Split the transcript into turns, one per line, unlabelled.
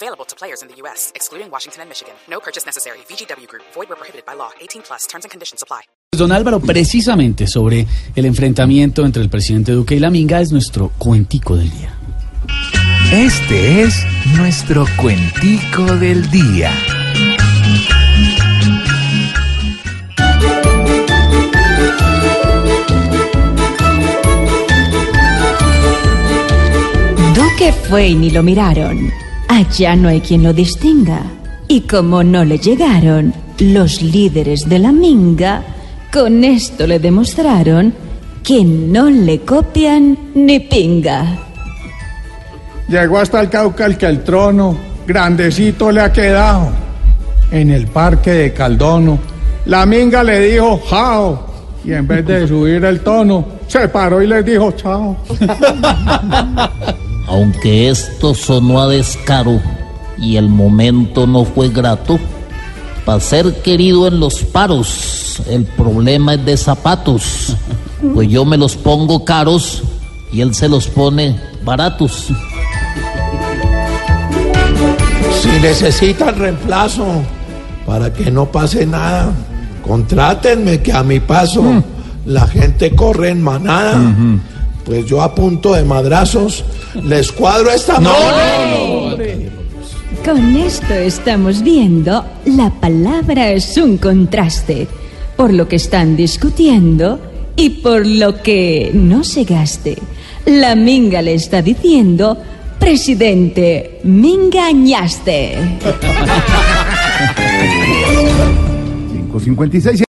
Available to players in the U.S., excluding Washington and Michigan. No purchase necessary. VGW Group. Void where prohibited by law. 18 plus. Terms and conditions apply.
Don Álvaro, precisamente sobre el enfrentamiento entre el presidente Duque y la Minga es nuestro cuentico del día.
Este es nuestro cuentico del día.
Duque fue y ni lo miraron. Allá no hay quien lo distinga. Y como no le llegaron, los líderes de la minga, con esto le demostraron que no le copian ni pinga.
Llegó hasta el Cauca el que el trono grandecito le ha quedado en el parque de Caldono. La minga le dijo jao y en vez de subir el tono se paró y les dijo chao.
Aunque esto sonó a descaro y el momento no fue grato, para ser querido en los paros, el problema es de zapatos, pues yo me los pongo caros y él se los pone baratos.
Si necesitan reemplazo para que no pase nada, contrátenme que a mi paso la gente corre en manada. Pues yo a punto de madrazos les cuadro esta no,
Con esto estamos viendo, la palabra es un contraste, por lo que están discutiendo y por lo que no se gaste. La minga le está diciendo, presidente, me engañaste.
556